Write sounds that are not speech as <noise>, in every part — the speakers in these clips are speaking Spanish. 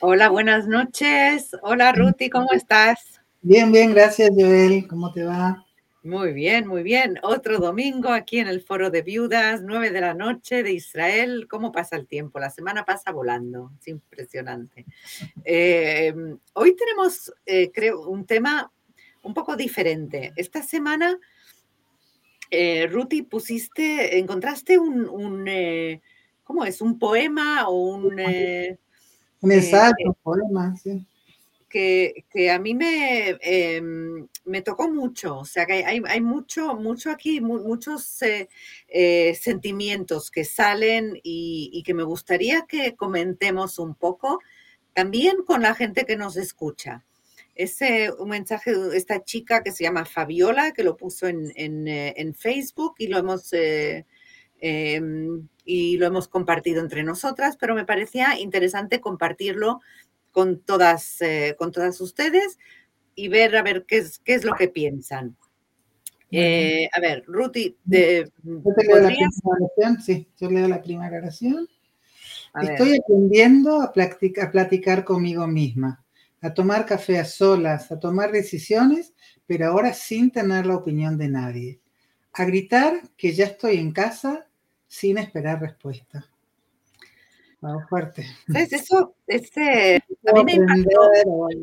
Hola, buenas noches. Hola, Ruti, ¿cómo estás? Bien, bien, gracias, Joel. ¿Cómo te va? Muy bien, muy bien. Otro domingo aquí en el Foro de Viudas, nueve de la noche de Israel. ¿Cómo pasa el tiempo? La semana pasa volando. Es impresionante. Eh, hoy tenemos, eh, creo, un tema un poco diferente. Esta semana, eh, Ruti, pusiste, encontraste un, un ¿cómo es? Un poema o un... Eh, un ensayo, un poema, sí que, que a mí me, eh, me tocó mucho, o sea que hay, hay mucho, mucho aquí, mu muchos eh, eh, sentimientos que salen y, y, que me gustaría que comentemos un poco, también con la gente que nos escucha. Ese un mensaje de esta chica que se llama Fabiola, que lo puso en, en, en Facebook y lo hemos... Em, y lo hemos compartido entre nosotras, pero me parecía interesante compartirlo con todas, eh, con todas ustedes y ver a ver qué es, qué es lo que piensan. Eh, a ver, Ruti, de, yo te leo la oración, sí, yo leo la primera oración. A Estoy ver. aprendiendo a, platicar, a platicar conmigo misma, a tomar café a solas, a tomar decisiones, pero ahora sin tener la opinión de nadie, a gritar que ya estoy en casa sin esperar respuesta. Vamos fuerte. ¿Sabes? Eso, este, a mí me impactó.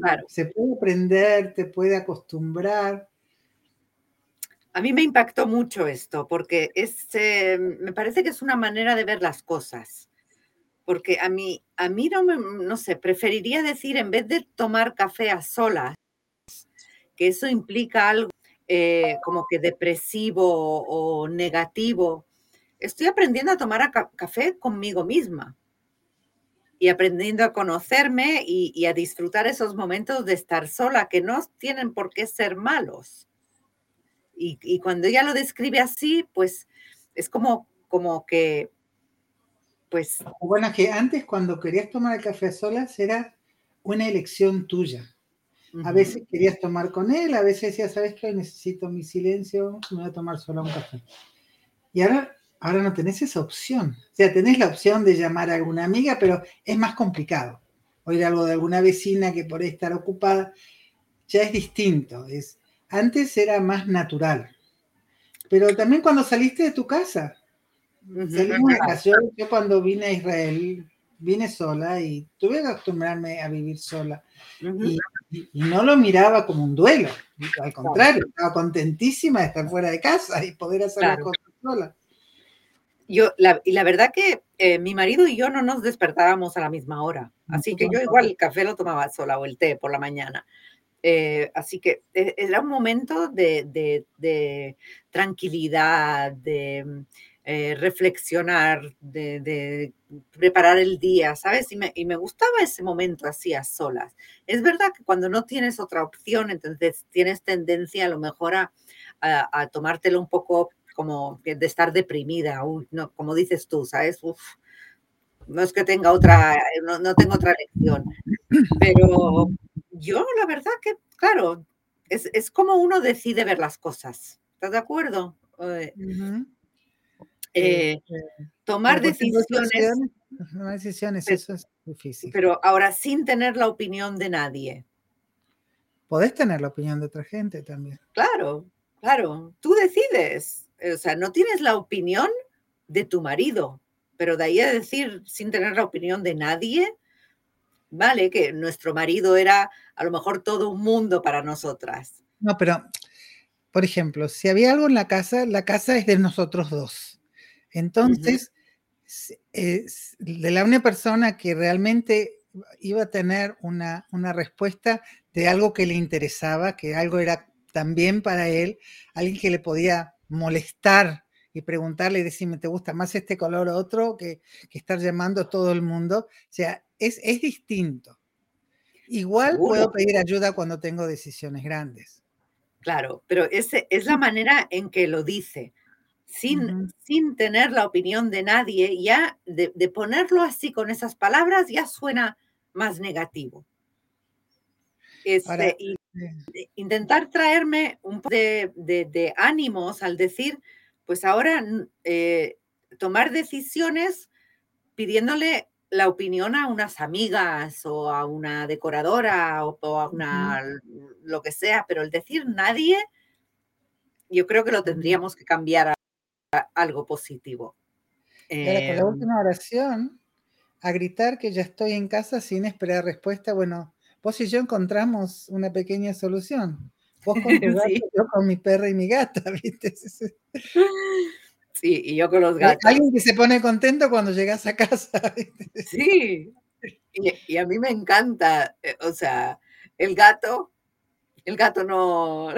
Claro. Se puede aprender, te puede acostumbrar. A mí me impactó mucho esto, porque es, eh, me parece que es una manera de ver las cosas. Porque a mí, a mí no, me, no sé, preferiría decir, en vez de tomar café a solas, que eso implica algo eh, como que depresivo o negativo, estoy aprendiendo a tomar a ca café conmigo misma y aprendiendo a conocerme y, y, a disfrutar esos momentos de estar sola, que no tienen por qué ser malos. Y, y, cuando ella lo describe así, pues es como, como que, pues... Bueno, que antes cuando querías tomar el café solas era una elección tuya. A veces querías tomar con él, a veces decías, ¿sabes qué? Necesito mi silencio, me voy a tomar sola un café. Y ahora Ahora no tenés esa opción. O sea, tenés la opción de llamar a alguna amiga, pero es más complicado. Oír algo de alguna vecina que por estar ocupada ya es distinto. Es, antes era más natural. Pero también cuando saliste de tu casa. Salimos de vacaciones. Yo cuando vine a Israel, vine sola y tuve que acostumbrarme a vivir sola. y, y, y, no lo miraba como un duelo. Al contrario, estaba contentísima de estar fuera de casa y poder hacer claro. las cosas sola yo, la, y la verdad que eh, mi marido y yo no nos despertábamos a la misma hora, así que yo igual el café lo tomaba sola o el té por la mañana. Eh, así que eh, era un momento de, de, de tranquilidad, de eh, reflexionar, de, de, preparar el día, ¿sabes? Y me, y me, gustaba ese momento así a solas. Es verdad que cuando no tienes otra opción, entonces tienes tendencia a lo mejor a, a, a tomártelo un poco como de estar deprimida, uy, no, como dices tú, ¿sabes? Uf, no es que tenga otra, no, no, tengo otra lección, pero yo la verdad que, claro, es, es como uno decide ver las cosas, ¿estás de acuerdo? Uh -huh. eh, tomar decisiones. No decisiones, eso es difícil. Pero ahora sin tener la opinión de nadie. Podés tener la opinión de otra gente también. Claro, claro, tú decides o sea, no tienes la opinión de tu marido, pero de ahí a decir sin tener la opinión de nadie, vale, que nuestro marido era a lo mejor todo un mundo para nosotras. No, pero, por ejemplo, si había algo en la casa, la casa es de nosotros dos. Entonces, uh -huh. es de la única persona que realmente iba a tener una, una respuesta de algo que le interesaba, que algo era también para él, alguien que le podía molestar y preguntarle y decirme, ¿te gusta más este color o otro? Que, que estar llamando a todo el mundo. O sea, es, es distinto. Igual ¿Seguro? puedo pedir ayuda cuando tengo decisiones grandes. Claro, pero ese es la manera en que lo dice, sin, uh -huh. sin tener la opinión de nadie, ya de, de, ponerlo así con esas palabras ya suena más negativo. Este, Ahora, y, intentar traerme un poco de, de, de, ánimos al decir, pues ahora eh, tomar decisiones pidiéndole la opinión a unas amigas o a una decoradora o, a una lo que sea, pero el decir nadie, yo creo que lo tendríamos que cambiar a, algo positivo. Pero con la em, última oración, a gritar que ya estoy en casa sin esperar respuesta, bueno, vos y yo encontramos una pequeña solución. Vos con <laughs> tu gato, yo con mi perra y mi gata, <laughs> ¿viste? Sí, y yo con los gatos. Alguien que se pone contento cuando llegas a casa. <laughs> Sí, y, a mí me encanta, eh, o sea, el gato, el gato no,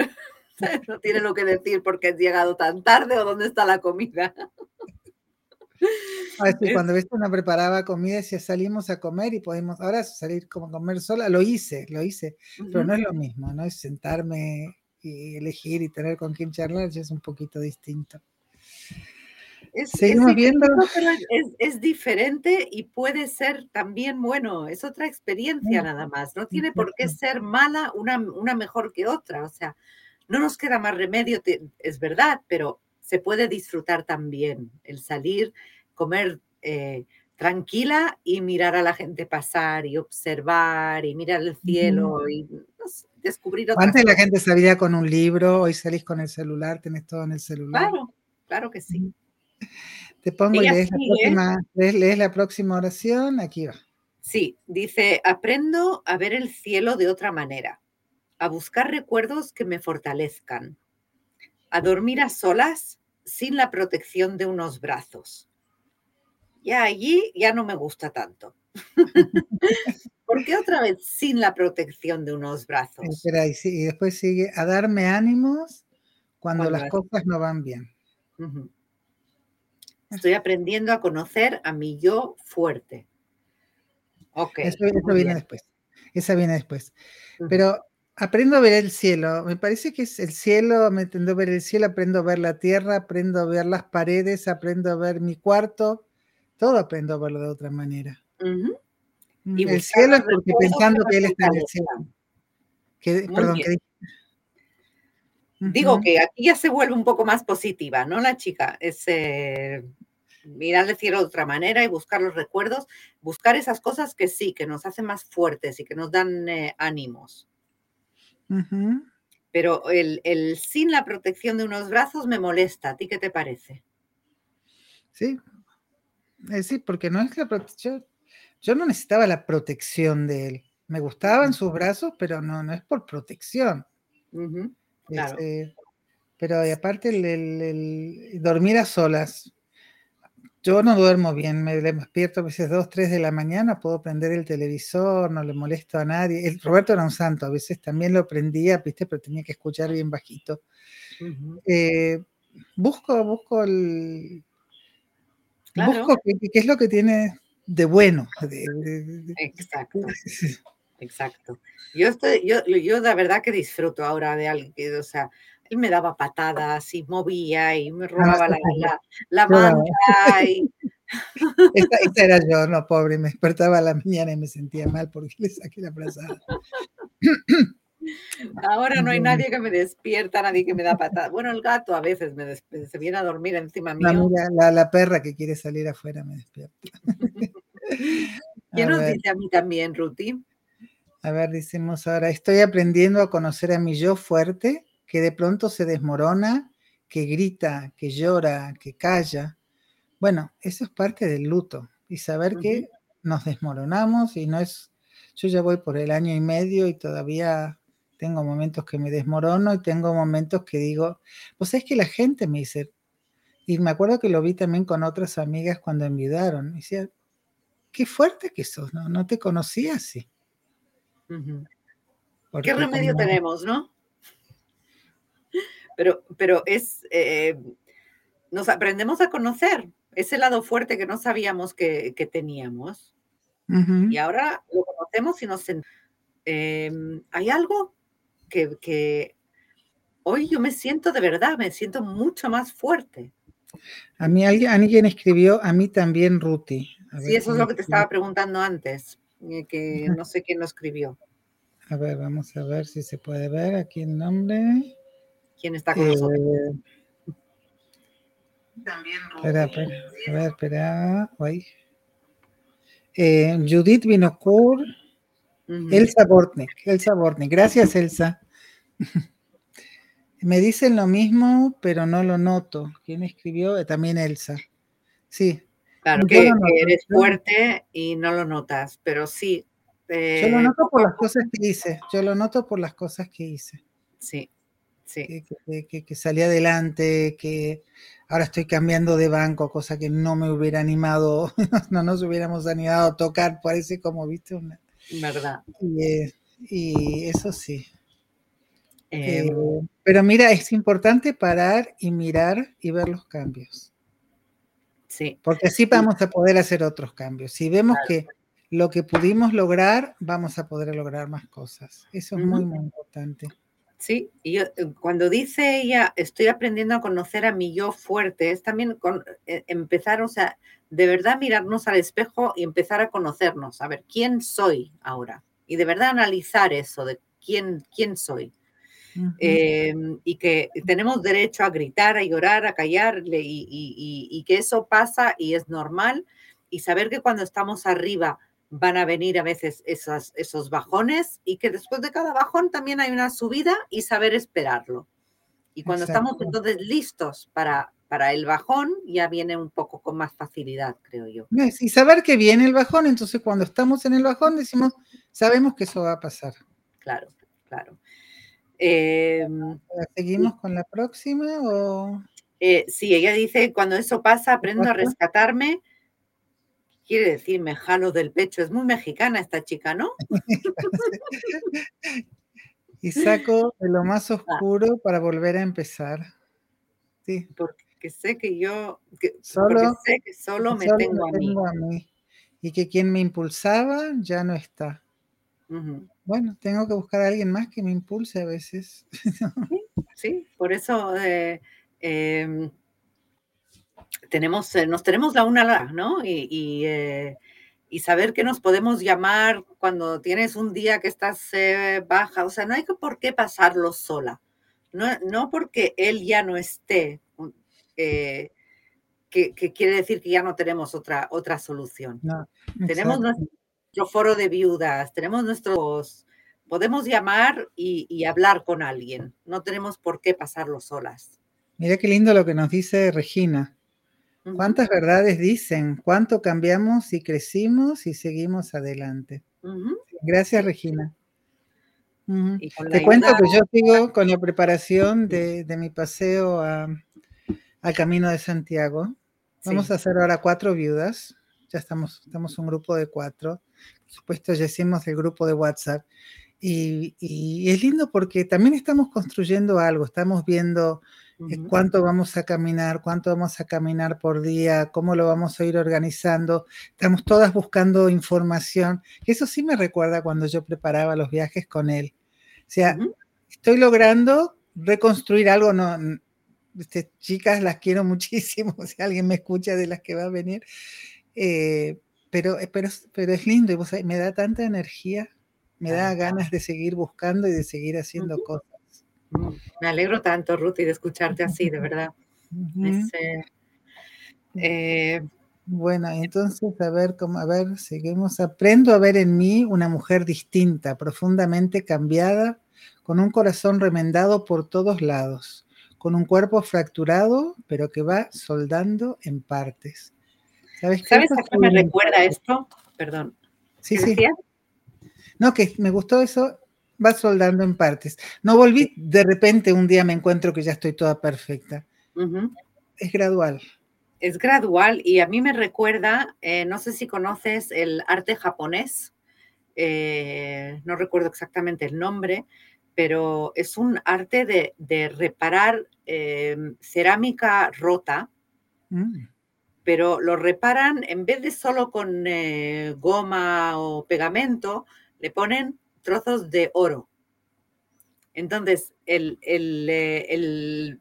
no tiene lo que decir porque has llegado tan tarde o dónde está la comida. Cuando ves una preparaba comida, decía salimos a comer y podemos ahora salir como a comer sola, lo hice, lo hice, pero no es lo mismo, no es sentarme y elegir y tener con quién charlar, ya es un poquito distinto. Es, Seguimos viendo. es, diferente y puede ser también bueno, es otra experiencia nada más. No tiene por qué ser mala una, una mejor que otra. O sea, no nos queda más remedio, es verdad, pero se puede disfrutar también el salir, comer eh, tranquila y mirar a la gente pasar y observar y mirar el cielo y descubrir otras Antes la gente salía con un libro, hoy salís con el celular, tenés todo en el celular. Claro, claro que sí. Te pongo y lees la, próxima, lees la próxima oración, aquí va. Sí, dice, aprendo a ver el cielo de otra manera, a buscar recuerdos que me fortalezcan, a dormir a solas sin la protección de unos brazos. Ya allí ya no me gusta tanto. <laughs> ¿Por qué otra vez sin la protección de unos brazos? Espera, y, después sigue a darme ánimos cuando, las cosas no van bien. Estoy aprendiendo a conocer a mi yo fuerte. Ok. Eso, viene después. Esa viene después. Pero aprendo a ver el cielo. Me parece que es el cielo, me entiendo a ver el cielo, aprendo a ver la tierra, aprendo a ver las paredes, aprendo a ver mi cuarto. Todo aprendo a verlo de otra manera. Mm, el cielo es porque pensando que él está en el cielo. perdón, ¿qué dije? Digo que aquí ya se vuelve un poco más positiva, ¿no? La chica es eh, mirar el cielo de otra manera y buscar los recuerdos, buscar esas cosas que sí, que nos hacen más fuertes y que nos dan eh, ánimos. Pero el, sin la protección de unos brazos me molesta. ¿A ti qué te parece? Sí, eh, sí, porque no es la protección. Yo no necesitaba la protección de él. Me gustaban sus brazos, pero no, no es por protección. Este, pero aparte el, dormir a solas. Yo no duermo bien, me despierto a veces 2, 3 de la mañana, puedo prender el televisor, no le molesto a nadie. El, Roberto era un santo, a veces también lo prendía, ¿viste? pero tenía que escuchar bien bajito. Eh, busco, busco el... Busco qué, es lo que tiene de bueno. Exacto. Exacto. Yo estoy, yo, yo la verdad que disfruto ahora de alguien que, o sea, él me daba patadas y movía y me robaba la, la, la manta y... <laughs> Esta, era yo, no, pobre, me despertaba a la mañana y me sentía mal porque le saqué la frazada. <laughs> Ahora no hay nadie que me despierta, nadie que me da patadas. Bueno, el gato a veces me se viene a dormir encima mío. La, la, perra que quiere salir afuera me despierta. <laughs> ¿Quién nos dice a mí también, Ruti? A ver, decimos ahora, estoy aprendiendo a conocer a mi yo fuerte, que de pronto se desmorona, que grita, que llora, que calla. Bueno, eso es parte del luto y saber que nos desmoronamos y no es, yo ya voy por el año y medio y todavía tengo momentos que me desmorono y tengo momentos que digo, pues es que la gente me dice, y me acuerdo que lo vi también con otras amigas cuando envidaron, me decía, qué fuerte que sos, ¿no? No te conocía así. ¿Qué remedio tenemos, no? Pero, pero es, eh, nos aprendemos a conocer ese lado fuerte que no sabíamos que, teníamos. Y ahora lo conocemos y nos... Em, Hay algo que, hoy yo me siento de verdad, me siento mucho más fuerte. A mí alguien, alguien escribió, a mí también Ruti. sí, eso es lo que te estaba preguntando antes. Eh, que no sé quién lo escribió. A ver, vamos a ver si se puede ver aquí el nombre. ¿Quién está con nosotros? Eh, También Espera, espera, a ver, espera. Eh, Judith Vinocourt, Elsa Bortnik, Elsa Bortnik. Gracias, Elsa. Me dicen lo mismo, pero no lo noto. ¿Quién escribió? También Elsa. Sí. Claro, que, eres fuerte y no lo notas, pero sí. yo lo noto por las cosas que hice. Yo lo noto por las cosas que hice. Sí, sí. Que, que, salí adelante, que ahora estoy cambiando de banco, cosa que no me hubiera animado, <laughs> no nos hubiéramos animado a tocar, parece como, viste, una. Verdad. Y, eh, y eso sí. Eh, em. pero mira, es importante parar y mirar y ver los cambios. Sí. Porque así vamos a poder hacer otros cambios. Si vemos que lo que pudimos lograr, vamos a poder lograr más cosas. Eso es muy, muy importante. Sí, y yo, eh, cuando dice ella, estoy aprendiendo a conocer a mi yo fuerte, es también con, eh, empezar, o sea, de verdad mirarnos al espejo y empezar a conocernos, a ver quién soy ahora. Y de verdad analizar eso de quién, quién soy. Em, y que tenemos derecho a gritar, a llorar, a callarle y, que eso pasa y es normal y saber que cuando estamos arriba van a venir a veces esos, esos bajones y que después de cada bajón también hay una subida y saber esperarlo. Y cuando estamos entonces listos para, para el bajón, ya viene un poco con más facilidad, creo yo. Y saber que viene el bajón, entonces cuando estamos en el bajón decimos, sabemos que eso va a pasar. Claro, claro. Em, ¿Seguimos con la próxima? O... Eh, sí, ella dice, cuando eso pasa, aprendo a rescatarme. Quiere decir, me jalo del pecho. Es muy mexicana esta chica, ¿no? <laughs> y saco de lo más ah. oscuro para volver a empezar. Sí. Porque sé que yo, solo, sé que solo me tengo, a, mí. Y que quien me impulsaba ya no está. Bueno, tengo que buscar a alguien más que me impulse a veces. <laughs> Sí, por eso eh, em, tenemos, eh, nos tenemos la una la, ¿no? Y, eh, y, saber que nos podemos llamar cuando tienes un día que estás baja. O sea, no hay por qué pasarlo sola. No, no porque él ya no esté, que, que, quiere decir que ya no tenemos otra, otra solución. tenemos foro de viudas, tenemos nuestros, podemos llamar y, hablar con alguien, no tenemos por qué pasarlo solas. Mira qué lindo lo que nos dice Regina. ¿Cuántas verdades dicen? ¿Cuánto cambiamos y crecimos y seguimos adelante? Gracias, Regina. Te cuento que yo sigo con la preparación de, mi paseo al Camino de Santiago. Vamos a hacer ahora cuatro viudas. Ya estamos, estamos un grupo de cuatro por supuesto ya hicimos el grupo de WhatsApp. Y, es lindo porque también estamos construyendo algo, estamos viendo cuánto vamos a caminar, cuánto vamos a caminar por día, cómo lo vamos a ir organizando. Estamos todas buscando información. Eso sí me recuerda cuando yo preparaba los viajes con él. O sea, estoy logrando reconstruir algo, no, este, chicas, las quiero <laughs> muchísimo, si alguien me escucha de las que va a venir. Eh, pero, eh, pero, pero es lindo y me da tanta energía, me da ganas de seguir buscando y de seguir haciendo cosas. Me alegro tanto, Ruth, y de escucharte así, de verdad. Eh, eh, bueno, entonces, a ver, cómo, a ver, seguimos. Aprendo a ver en mí una mujer distinta, profundamente cambiada, con un corazón remendado por todos lados, con un cuerpo fracturado, pero que va soldando en partes ¿Sabes, a qué me recuerda esto? Perdón. Sí, sí. No, que me gustó eso, va soldando en partes. No volví, de repente un día me encuentro que ya estoy toda perfecta. Es gradual. Es gradual y a mí me recuerda, eh, no sé si conoces el arte japonés, eh, no recuerdo exactamente el nombre, pero es un arte de, reparar eh, cerámica rota. Mm pero lo reparan en vez de solo con eh, goma o pegamento, le ponen trozos de oro. Entonces, el, eh,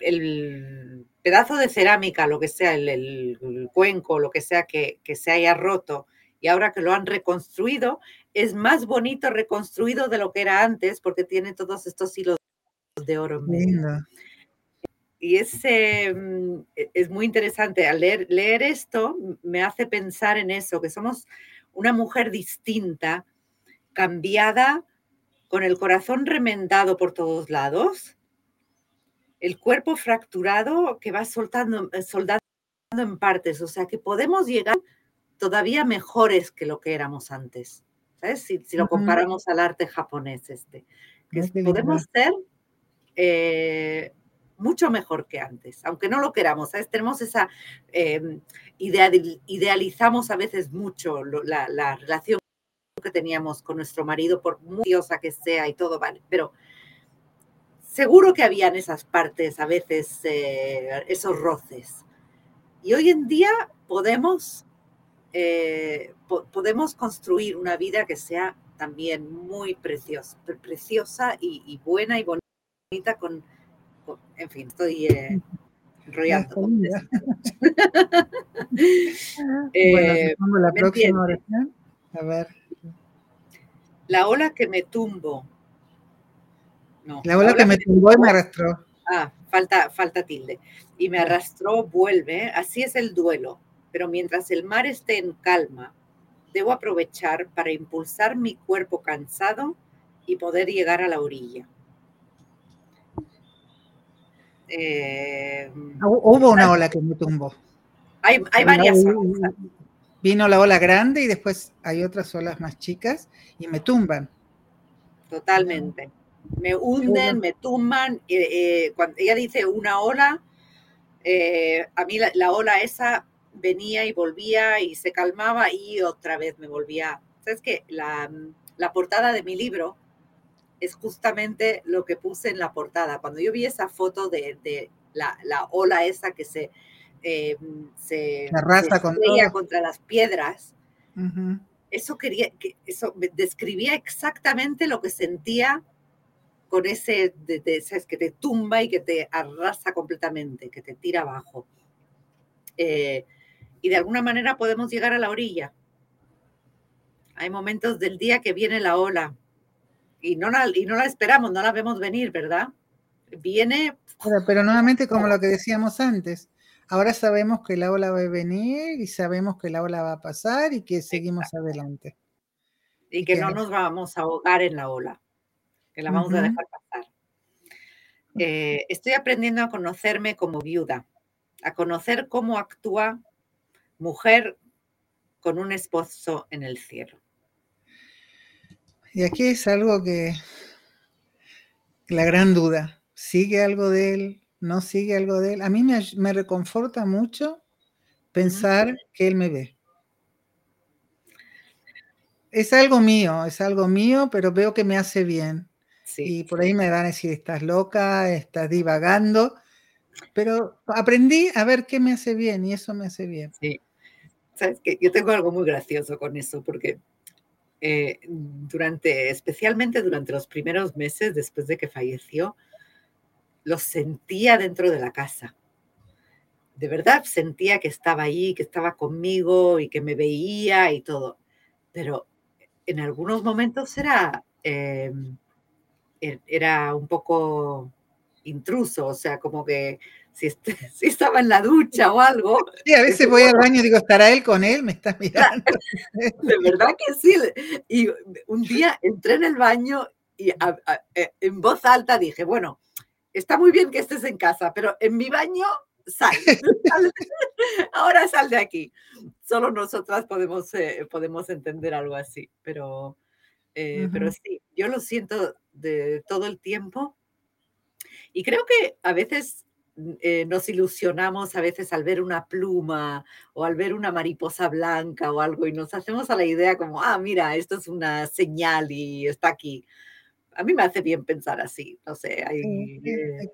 pedazo de cerámica, lo que sea, el, cuenco, lo que sea que, se haya roto, y ahora que lo han reconstruido, es más bonito reconstruido de lo que era antes porque tiene todos estos hilos de oro en medio. y es, em, e, es muy interesante. Al leer, leer esto me hace pensar en eso, que somos una mujer distinta, cambiada, con el corazón remendado por todos lados, el cuerpo fracturado que va soltando, eh, soldando en partes, o sea que podemos llegar todavía mejores que lo que éramos antes. ¿Sabes? Si, lo comparamos al arte japonés este. Que podemos ser eh, mucho mejor que antes, aunque no lo queramos, ¿sabes? Tenemos esa, eh, idealizamos a veces mucho la, la, relación que teníamos con nuestro marido, por muy diosa que sea y todo, vale, pero seguro que habían esas partes, a veces eh, esos roces. Y hoy en día podemos, eh, podemos construir una vida que sea también muy preciosa, preciosa y, y buena y bonita con en fin, estoy eh, enrollando. <laughs> <laughs> eh, bueno, la próxima oración. A ver. La ola que me tumbo. No, la ola que me tumbó y me arrastró. Ah, falta, falta tilde. Y me arrastró, vuelve. Así es el duelo. Pero mientras el mar esté en calma, debo aprovechar para impulsar mi cuerpo cansado y poder llegar a la orilla. Eh, Hubo una ola que me tumbó. Hay, hay varias olas. Vino la ola grande y después hay otras olas más chicas y me tumban. Totalmente. Me hunden, me tumban. Eh, cuando ella dice una ola, eh, a mí la, ola esa venía y volvía y se calmaba y otra vez me volvía. ¿Sabes qué? La, la portada de mi libro es justamente lo que puse en la portada. Cuando yo vi esa foto de, la, ola esa que se, eh, se, arrastra contra las piedras, eso quería, que, eso describía exactamente lo que sentía con ese, de, que te tumba y que te arrasa completamente, que te tira abajo. Eh, y de alguna manera podemos llegar a la orilla. Hay momentos del día que viene la ola, y no la, y no la esperamos, no la vemos venir, ¿verdad? Viene. Pero, nuevamente, como lo que decíamos antes, ahora sabemos que la ola va a venir y sabemos que la ola va a pasar y que seguimos adelante. Y, que, no nos vamos a ahogar en la ola, que la vamos a dejar pasar. Eh, estoy aprendiendo a conocerme como viuda, a conocer cómo actúa mujer con un esposo en el cielo. Y aquí es algo que, la gran duda, ¿sigue algo de él? ¿No sigue algo de él? A mí me, reconforta mucho pensar que él me ve. Es algo mío, es algo mío, pero veo que me hace bien. y por ahí me van a decir, estás loca, estás divagando, pero aprendí a ver qué me hace bien y eso me hace bien. Sí. Sabes que yo tengo algo muy gracioso con eso, porque eh, durante, especialmente durante los primeros meses después de que falleció, lo sentía dentro de la casa. De verdad sentía que estaba ahí, que estaba conmigo y que me veía y todo. Pero en algunos momentos era, em, e, era un poco intruso, o sea, como que si, <laughs> si, estaba en la ducha o algo. Sí, a veces voy al baño y digo, ¿estará él con él? Me está <laughs> mirando. De verdad que sí. Y un día entré en el baño y e, en voz alta dije, bueno, está muy bien que estés en casa, pero en mi baño sal. <laughs> Ahora sal de aquí. Solo nosotras podemos, eh, podemos entender algo así, pero, eh, pero sí, yo lo siento de todo el tiempo. Y creo que a veces eh, nos ilusionamos a veces al ver una pluma o al ver una mariposa blanca o algo y nos hacemos a la idea como, ah, mira, esto es una señal y está aquí. A mí me hace bien pensar así, no sé. Hay, eh,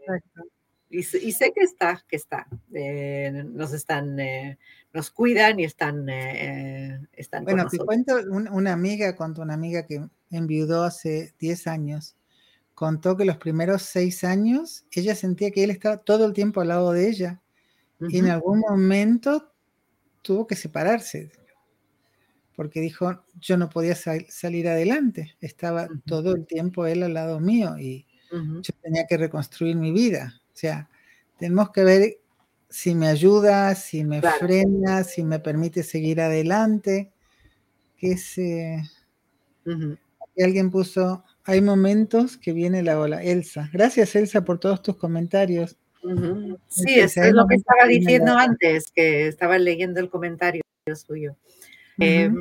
y, y, sé que está, que está. Eh, nos están, nos cuidan y están, están Bueno, te cuento una amiga, cuento una amiga que enviudó hace 10 años contó que los primeros seis años ella sentía que él estaba todo el tiempo al lado de ella y en algún momento tuvo que separarse porque dijo yo no podía salir adelante, estaba todo el tiempo él al lado mío y yo tenía que reconstruir mi vida. O sea, tenemos que ver si me ayuda, si me frena, si me permite seguir adelante. Que se... Alguien puso, hay momentos que viene la ola. Elsa, gracias Elsa por todos tus comentarios. Sí, es lo que estaba diciendo antes, que estaba leyendo el comentario suyo. Eh,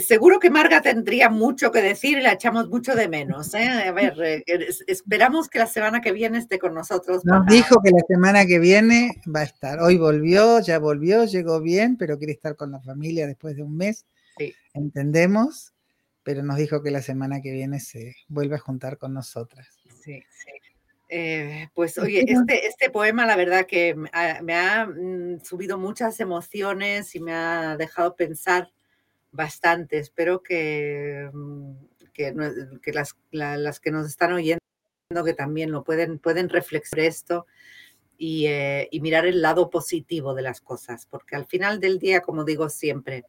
seguro que Marga tendría mucho que decir y la echamos mucho de menos. ¿eh? A ver, <laughs> eh, esperamos que la semana que viene esté con nosotros. Nos dijo que la semana que viene va a estar. Hoy volvió, ya volvió, llegó bien, pero quiere estar con la familia después de un mes. Sí. Entendemos, pero nos dijo que la semana que viene se vuelve a juntar con nosotras. Sí, sí. Pues oye, este, este, poema la verdad que me ha, mm, subido muchas emociones y me ha dejado pensar bastante. Espero que, mm, que, las, que nos están oyendo que también lo pueden, pueden reflexionar esto eh, y, mirar el lado positivo de las cosas, porque al final del día, como digo siempre,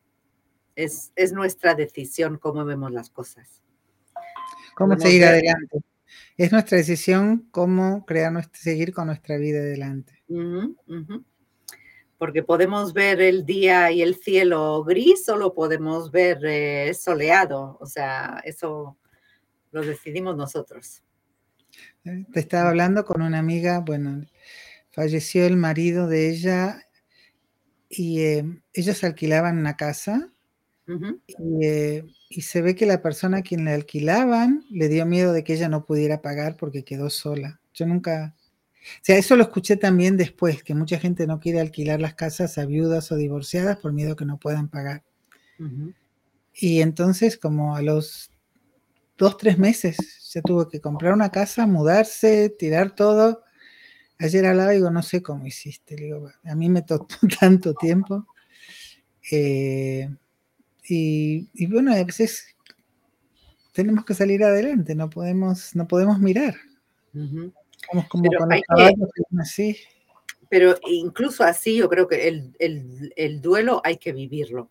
es, es nuestra decisión cómo vemos las cosas. Cómo seguir adelante. Es nuestra decisión cómo crear seguir con nuestra vida adelante porque podemos ver el día y el cielo gris o lo podemos ver eh, soleado, o sea, eso lo decidimos nosotros. Eh, te estaba hablando con una amiga, bueno, falleció el marido de ella y eh, ellos alquilaban una casa y, y, se ve que la persona a quien le alquilaban le dio miedo de que ella no pudiera pagar porque quedó sola. Yo nunca, o sea, eso lo escuché también después, que mucha gente no quiere alquilar las casas a viudas o divorciadas por miedo que no puedan pagar. Y entonces, como a los dos, tres meses, ya tuvo que comprar una casa, mudarse, tirar todo. Ayer hablaba y digo, no sé cómo hiciste. digo, a mí me tomó <laughs> tanto tiempo. Eh, y, bueno, a veces tenemos que salir adelante, no podemos, no podemos mirar pero incluso así yo creo que el, duelo hay que vivirlo.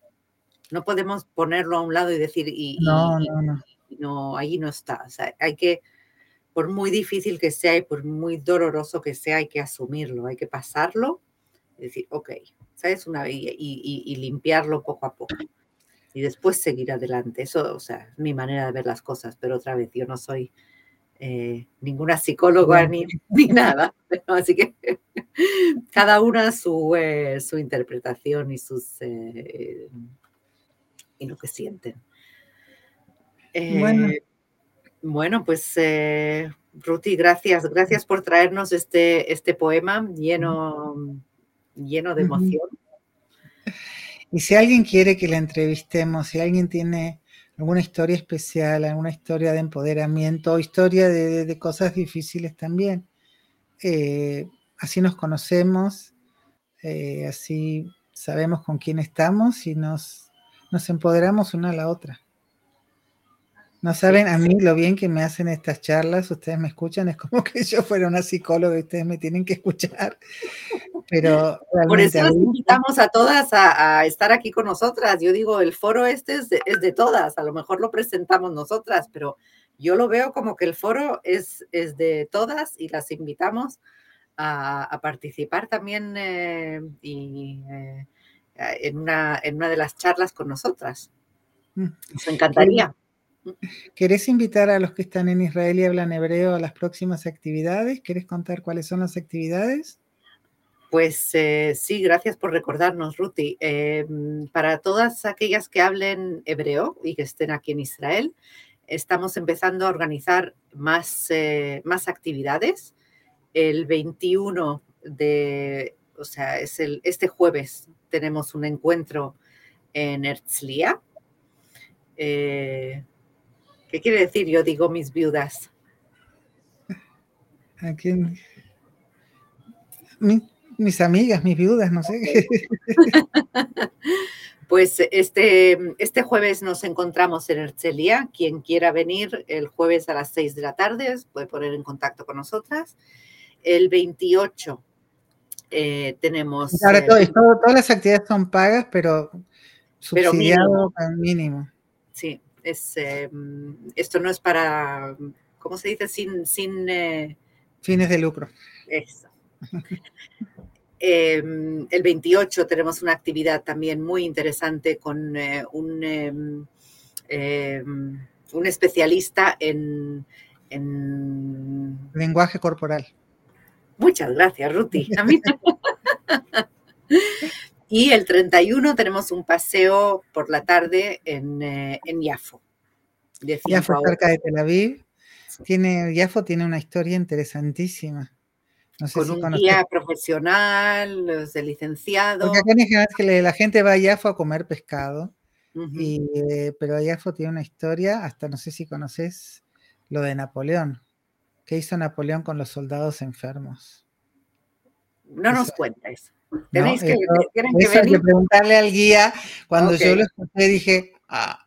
No podemos ponerlo a un lado y decir, y, no, no, no. no, ahí no está. O sea, hay que, por muy difícil que sea y por muy doloroso que sea, hay que asumirlo, hay que pasarlo y decir, ok, ¿sabes? Una, y, y, limpiarlo poco a poco. Y después seguir adelante. Eso, o sea, es mi manera de ver las cosas, pero otra vez, yo no soy eh, ninguna psicóloga ni, <laughs> ni nada. Así que <laughs> cada una su, eh, su interpretación y sus eh, y lo que sienten. bueno. bueno, pues Ruti, gracias, gracias por traernos este, este poema lleno, lleno de emoción. Y si alguien quiere que la entrevistemos, si alguien tiene alguna historia especial, alguna historia de empoderamiento, historia de, cosas difíciles también. Eh, así nos conocemos, eh, así sabemos con quién estamos y nos, nos empoderamos una a la otra. No saben a mí lo bien que me hacen estas charlas, ustedes me escuchan, es como que yo fuera una psicóloga y ustedes me tienen que escuchar. Pero <laughs> Por eso las invitamos a todas a, estar aquí con nosotras. Yo digo, el foro este es de, todas, a lo mejor lo presentamos nosotras, pero yo lo veo como que el foro es, es de todas y las invitamos a, participar también eh, y, eh, en, una, en una de las charlas con nosotras. Mm. Nos encantaría. ¿Querés invitar a los que están en Israel y hablan hebreo a las próximas actividades? ¿Querés contar cuáles son las actividades? Pues eh, sí, gracias por recordarnos, Ruti. Em, para todas aquellas que hablen hebreo y que estén aquí en Israel, estamos empezando a organizar más, eh, más actividades. El 21 de, o sea, es el, este jueves tenemos un encuentro en Herzliya. ¿Qué quiere decir? Yo digo mis viudas. ¿A quién? mis amigas, mis viudas, no sé. <laughs> Pues este, este jueves nos encontramos en Herzliya. Quien quiera venir el jueves a las 6 de la tarde puede poner en contacto con nosotras. El 28 eh, tenemos... Ahora, eh, todas las actividades son pagas, pero subsidiado al mínimo. Sí, es, em, esto no es para, ¿cómo se dice? Sin, sin, eh, Fines de lucro. Eso. <laughs> Em, el 28 tenemos una actividad también muy interesante con eh, un, em, un, especialista en, lenguaje corporal. Muchas gracias, Ruti. <laughs> y el 31 tenemos un paseo por la tarde en, eh, en Yafo. Yafo cerca de Tel Aviv. Tiene, Yafo tiene una historia interesantísima con un guía profesional, de licenciado. Porque acá en general que la gente va a Yafo a comer pescado, y, eh, pero Yafo tiene una historia, hasta no sé si conoces lo de Napoleón. ¿Qué hizo Napoleón con los soldados enfermos? No nos cuenta eso. Tenéis que, que, preguntarle al guía. Cuando yo lo escuché dije, ah.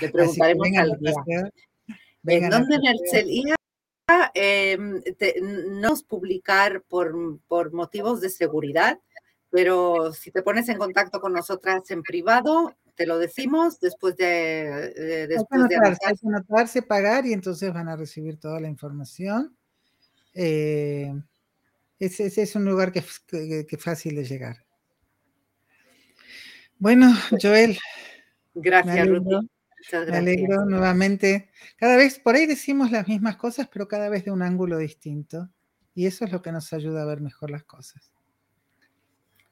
Le <laughs> preguntaremos al guía. ¿En dónde el eh, no publicar por, por, motivos de seguridad, pero si te pones en contacto con nosotras en privado, te lo decimos después de... después anotarse, pagar y entonces van a recibir toda la información. Eh, ese, es un lugar que, es fácil de llegar. Bueno, Joel. Gracias, Ruth. Me alegro nuevamente. Cada vez, por ahí decimos las mismas cosas, pero cada vez de un ángulo distinto. Y eso es lo que nos ayuda a ver mejor las cosas.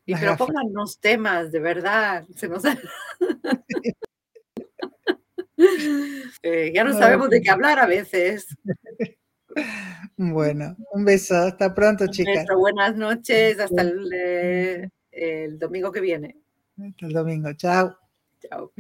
Y pero póngannos temas, de verdad. <laughs> <laughs> Eh, ya no sabemos de qué hablar a veces. <laughs> Bueno, un beso. Hasta pronto, chicas. buenas noches. Hasta el, eh, el domingo que viene. Hasta el domingo. Chao. Chao.